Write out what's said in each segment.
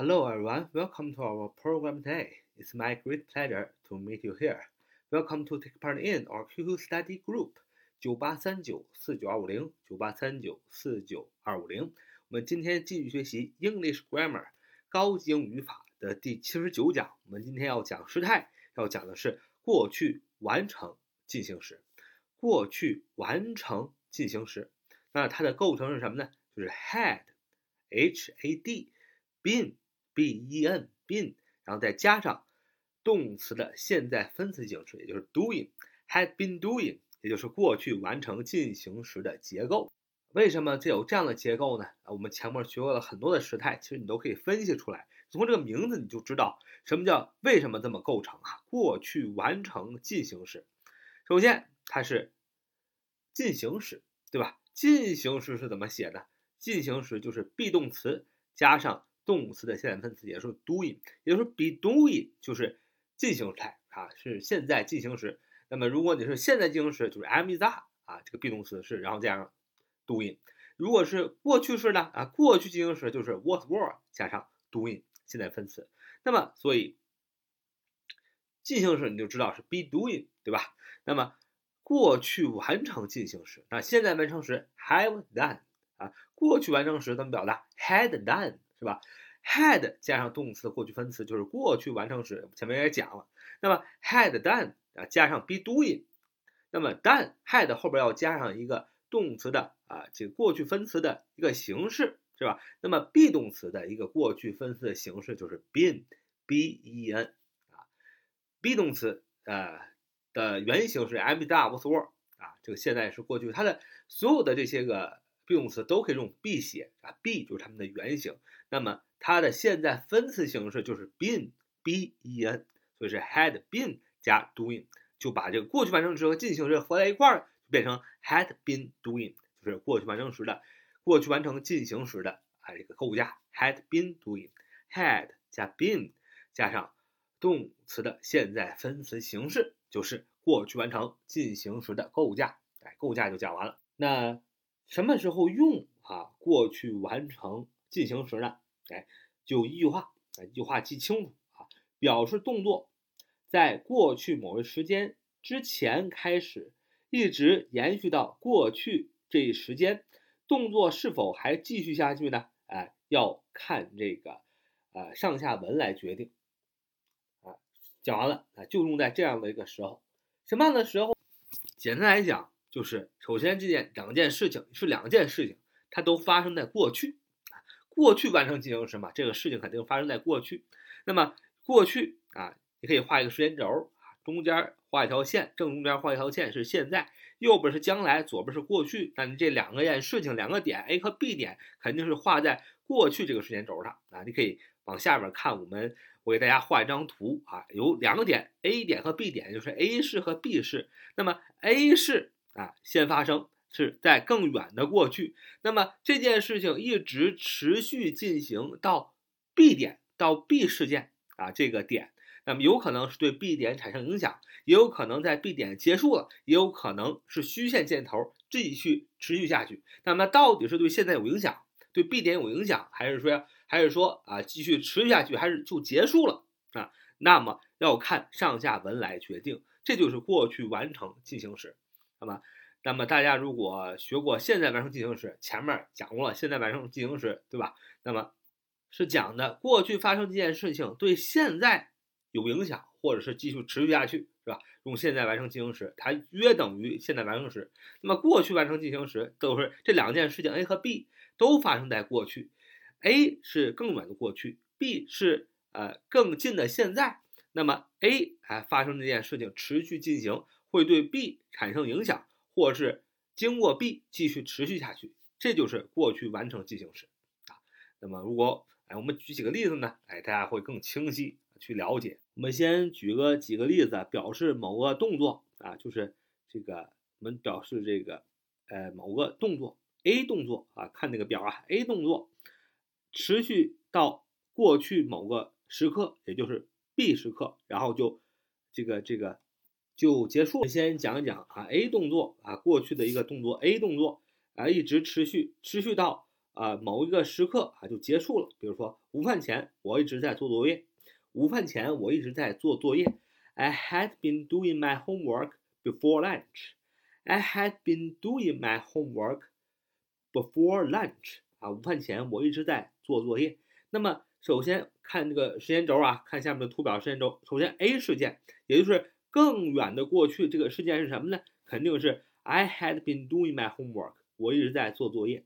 Hello everyone, welcome to our program today. It's my great pleasure to meet you here. Welcome to take part in our QQ study group 九八三九四九二五零九八三九四九二五零。我们今天继续学习 English Grammar 高级英语语法的第七十九讲。我们今天要讲时态，要讲的是过去完成进行时。过去完成进行时，那它的构成是什么呢？就是 had, h-a-d, been b e n been，然后再加上动词的现在分词形式，也就是 doing，had been doing，也就是过去完成进行时的结构。为什么这有这样的结构呢？我们前面学过了很多的时态，其实你都可以分析出来。从这个名字你就知道什么叫为什么这么构成啊？过去完成进行时，首先它是进行时，对吧？进行时是怎么写的？进行时就是 be 动词加上动词的现在分词，也就是 doing，也就是 be doing，就是进行态啊，是现在进行时。那么如果你是现在进行时，就是 am is are 啊，这个 be 动词是，然后加上。doing，如果是过去式呢啊，过去进行时就是 was were 加上 doing 现在分词，那么所以进行时你就知道是 be doing 对吧？那么过去完成进行时，那现在完成时 have done 啊，过去完成时怎么表达 had done 是吧？had 加上动词的过去分词就是过去完成时，前面也讲了，那么 had done 啊加上 be doing，那么 done had 后边要加上一个。动词的啊，这个过去分词的一个形式是吧？那么 be 动词的一个过去分词的形式就是 been，b e n 啊，be 动词呃的原形是 am、is、are、was、were 啊，这个现在是过去，它的所有的这些个动词都可以用 be 写啊，be 就是它们的原形。那么它的现在分词形式就是 been，b e n，所以是 had been 加 doing，就把这个过去完成时和进行时合在一块儿。变成 had been doing，就是过去完成时的，过去完成进行时的啊这个构架 had been doing，had 加 been 加上动词的现在分词形式，就是过去完成进行时的构架。哎，构架就讲完了。那什么时候用啊过去完成进行时呢？哎，就一句话，一句话记清楚啊，表示动作在过去某一时间之前开始。一直延续到过去这一时间，动作是否还继续下去呢？哎，要看这个，呃，上下文来决定。啊，讲完了啊，就用在这样的一个时候。什么样的时候？简单来讲，就是首先这件两件事情是两件事情，它都发生在过去。过去完成进行时嘛，这个事情肯定发生在过去。那么过去啊，你可以画一个时间轴。中间画一条线，正中间画一条线是现在，右边是将来，左边是过去。那你这两个件事情，两个点 A 和 B 点肯定是画在过去这个时间轴上啊。你可以往下边看，我们我给大家画一张图啊，有两个点 A 点和 B 点，就是 A 市和 B 市。那么 A 市啊先发生是在更远的过去，那么这件事情一直持续进行到 B 点到 B 事件啊这个点。那么有可能是对 B 点产生影响，也有可能在 B 点结束了，也有可能是虚线箭头继续持续下去。那么到底是对现在有影响，对 B 点有影响，还是说还是说啊继续持续下去，还是就结束了啊？那么要看上下文来决定。这就是过去完成进行时，好吗？那么大家如果学过现在完成进行时，前面讲过了现在完成进行时，对吧？那么是讲的过去发生这件事情对现在。有影响，或者是继续持续下去，是吧？用现在完成进行时，它约等于现在完成时。那么过去完成进行时都是这两件事情，A 和 B 都发生在过去，A 是更远的过去，B 是呃更近的现在。那么 A 哎发生这件事情持续进行，会对 B 产生影响，或是经过 B 继续持续下去，这就是过去完成进行时啊。那么如果哎我们举几个例子呢？哎大家会更清晰。去了解，我们先举个几个例子，表示某个动作啊，就是这个我们表示这个呃某个动作 A 动作啊，看那个表啊，A 动作持续到过去某个时刻，也就是 B 时刻，然后就这个这个就结束。先讲一讲啊，A 动作啊，过去的一个动作 A 动作啊，一直持续持续到啊某一个时刻啊就结束了。比如说午饭前我一直在做作业，午饭前我一直在做作业。I had been doing my homework before lunch. I had been doing my homework before lunch. 啊，午饭前我一直在做作业。那么首先看这个时间轴啊，看下面的图表时间轴。首先 A 事件，也就是更远的过去，这个事件是什么呢？肯定是 I had been doing my homework，我一直在做作业。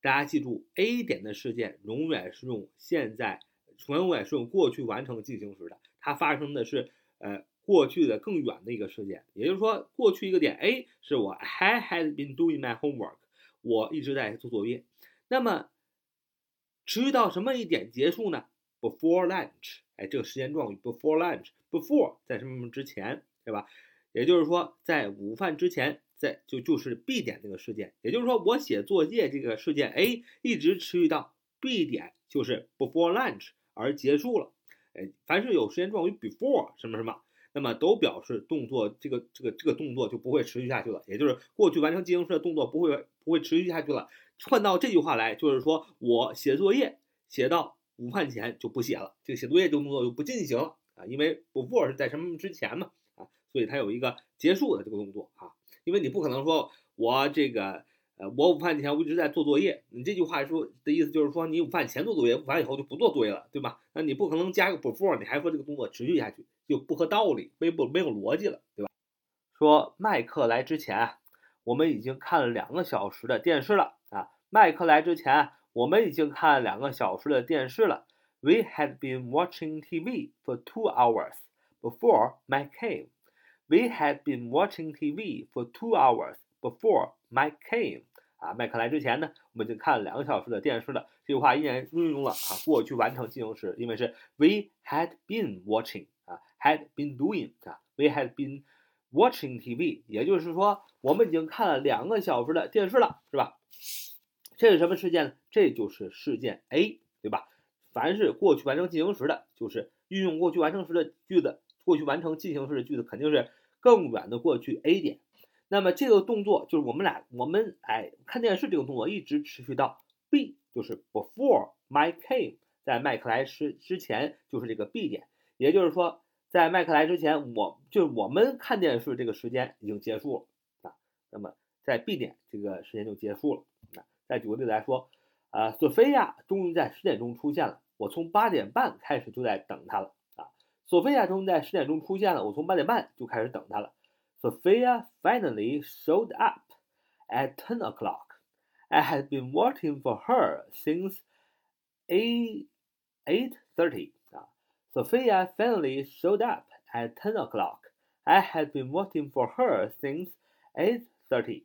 大家记住，A 点的事件永远是用现在，永远是用过去完成进行时的，它发生的是呃过去的更远的一个事件。也就是说，过去一个点 A 是我 I had been doing my homework，我一直在做作业。那么持续到什么一点结束呢？Before lunch，哎，这个时间状语 before lunch，before 在什么什么之前，对吧？也就是说，在午饭之前，在就就是 B 点那个事件。也就是说，我写作业这个事件 A 一直持续到 B 点，就是 before lunch 而结束了。哎，凡是有时间状语 before 什么什么，那么都表示动作这个这个这个动作就不会持续下去了，也就是过去完成进行时的动作不会不会持续下去了。换到这句话来，就是说我写作业写到午饭前就不写了，这个写作业这个动作就不进行了啊，因为 before 是在什么之前嘛啊，所以它有一个结束的这个动作啊，因为你不可能说我这个呃我午饭前我一直在做作业，你这句话说的意思就是说你午饭前做作业，午饭以后就不做作业了，对吧？那你不可能加个 before，你还说这个动作持续下去，就不合道理，没不没有逻辑了，对吧？说麦克来之前，我们已经看了两个小时的电视了啊。麦克来之前，我们已经看两个小时的电视了。We had been watching TV for two hours before Mike came. We had been watching TV for two hours before Mike came. 啊，麦克来之前呢，我们已经看了两个小时的电视了。这句话依然运用了啊过去完成进行时，因为是 We had been watching 啊，had been doing 啊，We had been watching TV，也就是说我们已经看了两个小时的电视了，是吧？ 这是什么事件呢？这就是事件 A，对吧？凡是过去完成进行时的，就是运用过去完成时的句子，过去完成进行时的句子肯定是更远的过去 A 点。那么这个动作就是我们俩我们哎看电视这个动作一直持续到 B，就是 before Mike came，在麦克来之之前就是这个 B 点。也就是说，在麦克来之前，我就是我们看电视这个时间已经结束了啊。那么在 B 点这个时间就结束了。再举个例子来说，呃，索菲亚终于在十点钟出现了，我从八点半开始就在等她了啊。索菲亚终于在十点钟出现了，我从八点半就开始等她了。Sophia finally showed up at ten o'clock. I had been waiting for her since eight eight thirty 啊。Sophia finally showed up at ten o'clock. I had been waiting for her since eight thirty.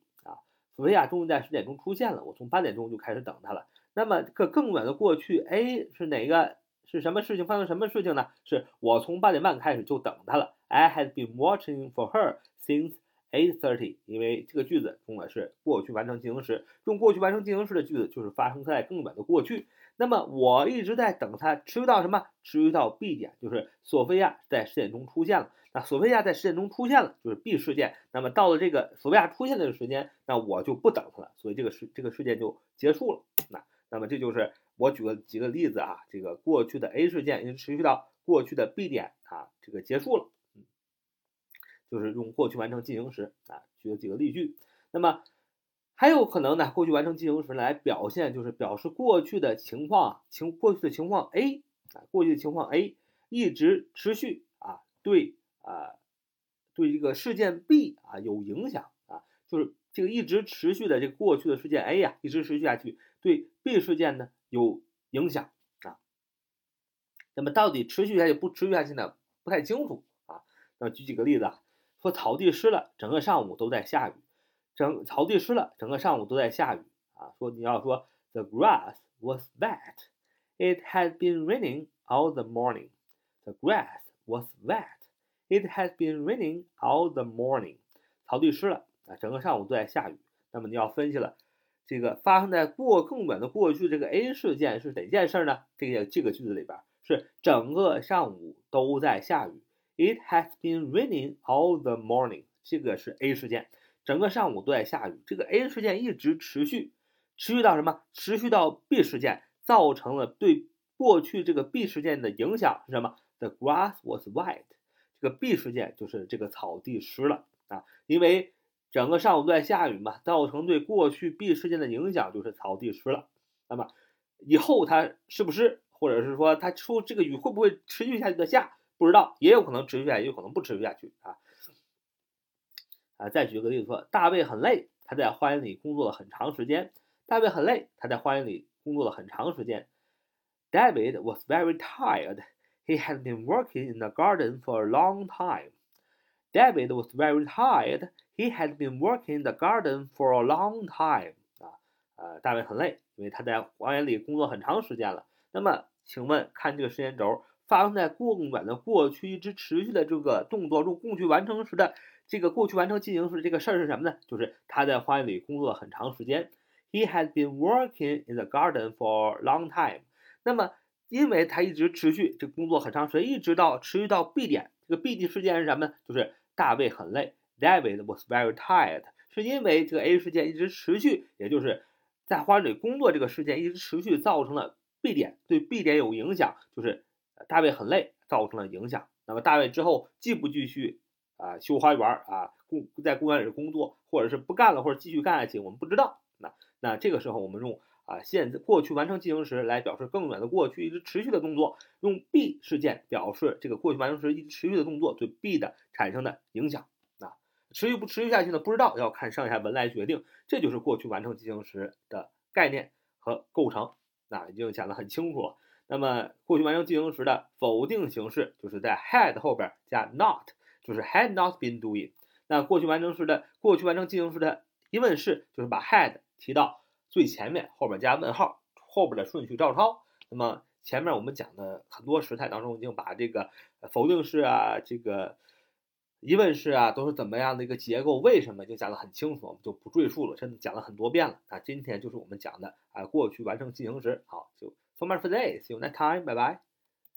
索菲亚终于在十点钟出现了，我从八点钟就开始等她了。那么，可更远的过去哎是哪个？是什么事情发生？什么事情呢？是我从八点半开始就等她了。I had been watching for her since eight thirty。因为这个句子用的是过去完成进行时，用过去完成进行时的句子就是发生在更远的过去。那么我一直在等她，持续到什么？持续到 B 点，就是索菲亚在十点钟出现了。那索菲亚在十点钟出现了，就是 B 事件。那么到了这个索菲亚出现的时间，那我就不等她了，所以这个事这个事件就结束了。那那么这就是我举了几个例子啊，这个过去的 A 事件已经持续到过去的 B 点啊，这个结束了。就是用过去完成进行时啊，举了几个例句。那么还有可能呢，过去完成进行时来表现，就是表示过去的情况啊情过去的情况 A 啊，过去的情况 A 一直持续啊，对。啊，对这个事件 B 啊有影响啊，就是这个一直持续的这个过去的事件 A 呀，一直持续下去，对 B 事件呢有影响啊。那么到底持续下去不持续下去呢？不太清楚啊。那举几个例子啊，说草地湿了，整个上午都在下雨，整草地湿了，整个上午都在下雨啊。说你要说 The grass was wet, it had been raining all the morning. The grass was wet. It has been raining all the morning。草地湿了啊，整个上午都在下雨。那么你要分析了，这个发生在过更远的过去这个 A 事件是哪件事呢？这个这个句子里边是整个上午都在下雨。It has been raining all the morning。这个是 A 事件，整个上午都在下雨。这个 A 事件一直持续，持续到什么？持续到 B 事件，造成了对过去这个 B 事件的影响是什么？The grass was wet。这个 B 事件就是这个草地湿了啊，因为整个上午都在下雨嘛，造成对过去 B 事件的影响就是草地湿了。那么以后它是不是，或者是说它出这个雨会不会持续下去的下？不知道，也有可能持续下去，也有可能不持续下去啊。啊，再举个例子说，大卫很累，他在花园里工作了很长时间。大卫很累，他在花园里工作了很长时间。David was very tired. He had been working in the garden for a long time. David was very tired. He had been working in the garden for a long time. 啊，呃，大卫很累，因为他在花园里工作很长时间了。那么，请问看这个时间轴，发生在更远的过去，一直持续的这个动作中，过去完成时的这个过去完成进行时这个事儿是什么呢？就是他在花园里工作很长时间。He has been working in the garden for a long time。那么，因为他一直持续这工作很长时间，一直到持续到 B 点。这个 B 地事件是什么呢？就是大卫很累。David was very tired。是因为这个 A 事件一直持续，也就是在花园里工作这个事件一直持续，造成了 B 点对 B 点有影响，就是大卫很累，造成了影响。那么大卫之后继不继续啊修花园啊公在公园里工作，或者是不干了，或者继续干下去，我们不知道。那那这个时候我们用啊现在过去完成进行时来表示更远的过去一直持续的动作，用 B 事件表示这个过去完成时一直持续的动作对 B 的产生的影响啊持续不持续下去呢？不知道，要看上下文来决定。这就是过去完成进行时的概念和构成，那已经讲得很清楚了。那么过去完成进行时的否定形式就是在 had 后边加 not，就是 had not been doing。那过去完成时的过去完成进行时的疑问式就是把 had 提到最前面，后边加问号，后边的顺序照抄。那么前面我们讲的很多时态当中，已经把这个否定式啊，这个疑问式啊，都是怎么样的一个结构，为什么已经讲得很清楚，我们就不赘述了，真的讲了很多遍了。啊，今天就是我们讲的啊，过去完成进行时。好，就 so much for today. See you next time，拜拜。